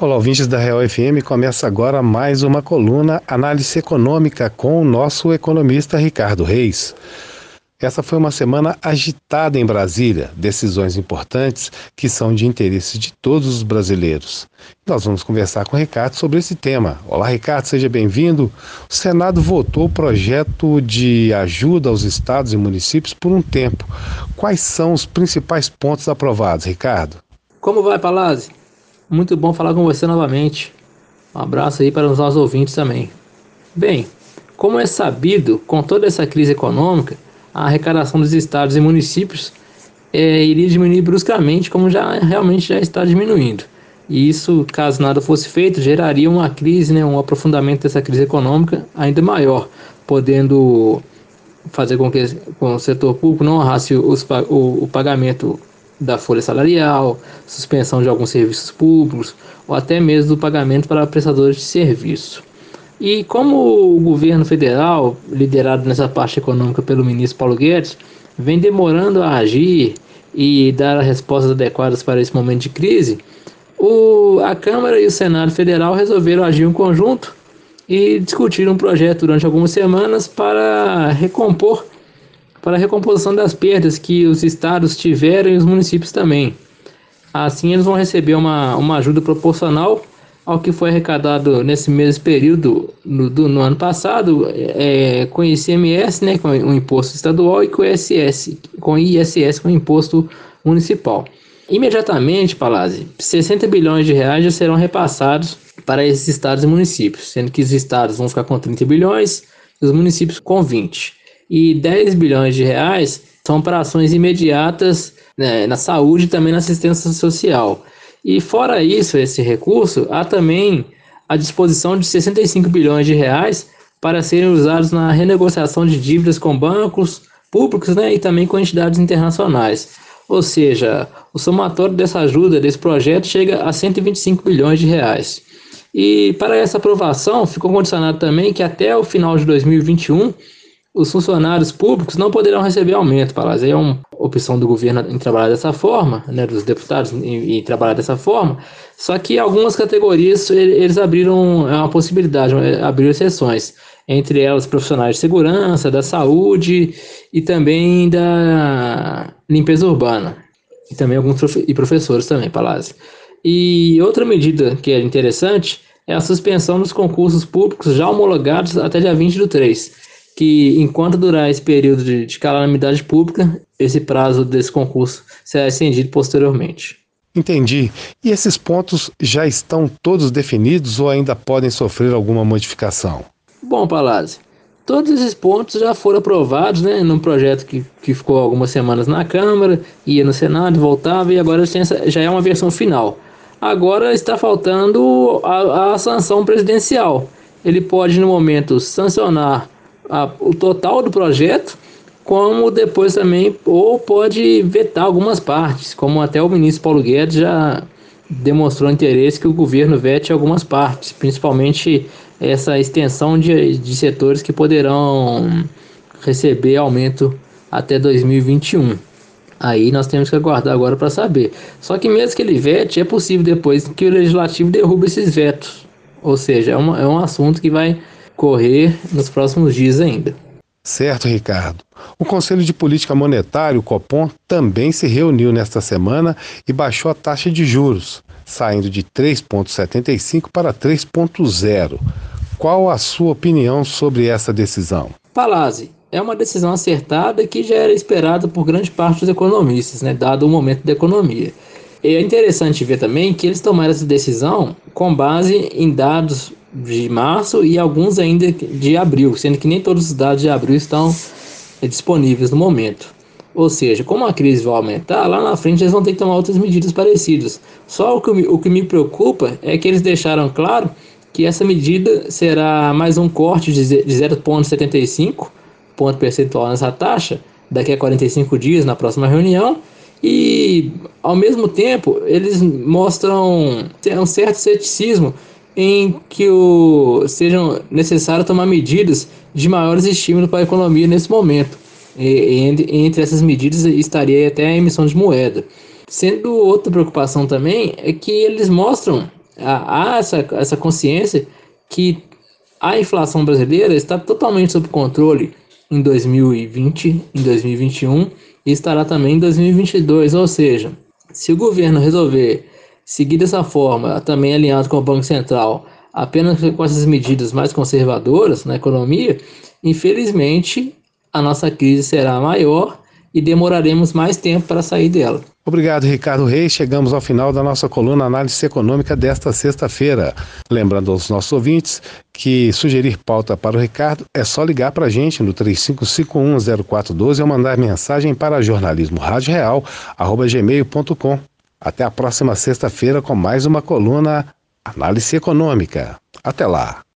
Olá, ouvintes da Real FM. Começa agora mais uma coluna Análise Econômica com o nosso economista Ricardo Reis. Essa foi uma semana agitada em Brasília, decisões importantes que são de interesse de todos os brasileiros. Nós vamos conversar com o Ricardo sobre esse tema. Olá, Ricardo, seja bem-vindo. O Senado votou o projeto de ajuda aos estados e municípios por um tempo. Quais são os principais pontos aprovados, Ricardo? Como vai, Palazzi? Muito bom falar com você novamente. Um abraço aí para os nossos ouvintes também. Bem, como é sabido, com toda essa crise econômica, a arrecadação dos estados e municípios é, iria diminuir bruscamente, como já realmente já está diminuindo. E isso, caso nada fosse feito, geraria uma crise, né, um aprofundamento dessa crise econômica ainda maior, podendo fazer com que com o setor público não honrasse os, o, o pagamento da folha salarial, suspensão de alguns serviços públicos ou até mesmo do pagamento para prestadores de serviço. E como o governo federal, liderado nessa parte econômica pelo ministro Paulo Guedes, vem demorando a agir e dar respostas adequadas para esse momento de crise, o, a Câmara e o Senado Federal resolveram agir em conjunto e discutir um projeto durante algumas semanas para recompor para a recomposição das perdas que os estados tiveram e os municípios também. Assim, eles vão receber uma, uma ajuda proporcional ao que foi arrecadado nesse mesmo período no, do, no ano passado é, com ICMS, né, com o imposto estadual, e com ISS, com ISS, com o imposto municipal. Imediatamente, Palazzi, 60 bilhões de reais já serão repassados para esses estados e municípios, sendo que os estados vão ficar com 30 bilhões e os municípios com 20 e 10 bilhões de reais são para ações imediatas né, na saúde e também na assistência social. E fora isso, esse recurso, há também a disposição de 65 bilhões de reais para serem usados na renegociação de dívidas com bancos públicos né, e também com entidades internacionais. Ou seja, o somatório dessa ajuda, desse projeto, chega a 125 bilhões de reais. E para essa aprovação, ficou condicionado também que até o final de 2021 os funcionários públicos não poderão receber aumento, Palácio. É uma opção do governo em trabalhar dessa forma, né, dos deputados em, em, trabalhar dessa forma. Só que algumas categorias eles abriram é uma possibilidade, é, abriram exceções, entre elas profissionais de segurança, da saúde e também da limpeza urbana. E também alguns e professores também, Palácio. E outra medida que é interessante é a suspensão dos concursos públicos já homologados até dia 20 do 3 que enquanto durar esse período de, de calamidade pública, esse prazo desse concurso será estendido posteriormente. Entendi. E esses pontos já estão todos definidos ou ainda podem sofrer alguma modificação? Bom, Palazzi, todos esses pontos já foram aprovados, né, num projeto que, que ficou algumas semanas na Câmara, ia no Senado, voltava e agora já é uma versão final. Agora está faltando a, a sanção presidencial. Ele pode, no momento, sancionar a, o total do projeto, como depois também, ou pode vetar algumas partes, como até o ministro Paulo Guedes já demonstrou interesse que o governo vete algumas partes, principalmente essa extensão de, de setores que poderão receber aumento até 2021. Aí nós temos que aguardar agora para saber. Só que mesmo que ele vete, é possível depois que o legislativo derrube esses vetos. Ou seja, é, uma, é um assunto que vai correr nos próximos dias ainda. Certo, Ricardo. O Conselho de Política Monetária, o Copom, também se reuniu nesta semana e baixou a taxa de juros, saindo de 3,75 para 3,0. Qual a sua opinião sobre essa decisão? Palazzi, é uma decisão acertada que já era esperada por grande parte dos economistas, né, dado o momento da economia. É interessante ver também que eles tomaram essa decisão com base em dados de março e alguns ainda de abril, sendo que nem todos os dados de abril estão eh, disponíveis no momento. Ou seja, como a crise vai aumentar, lá na frente eles vão ter que tomar outras medidas parecidas. Só o que, o que me preocupa é que eles deixaram claro que essa medida será mais um corte de 0,75 ponto percentual nessa taxa daqui a 45 dias na próxima reunião e ao mesmo tempo eles mostram um certo ceticismo em que o, sejam necessários tomar medidas de maiores estímulos para a economia nesse momento. E, entre essas medidas estaria até a emissão de moeda. Sendo outra preocupação também é que eles mostram há essa, essa consciência que a inflação brasileira está totalmente sob controle em 2020, em 2021 e estará também em 2022. Ou seja, se o governo resolver seguir dessa forma, também alinhado com o Banco Central, apenas com essas medidas mais conservadoras na economia, infelizmente a nossa crise será maior e demoraremos mais tempo para sair dela. Obrigado, Ricardo Reis. Chegamos ao final da nossa coluna Análise Econômica desta sexta-feira. Lembrando aos nossos ouvintes que sugerir pauta para o Ricardo é só ligar para a gente no 35510412 ou mandar mensagem para jornalismoradioreal.gmail.com. Até a próxima sexta-feira com mais uma coluna Análise Econômica. Até lá!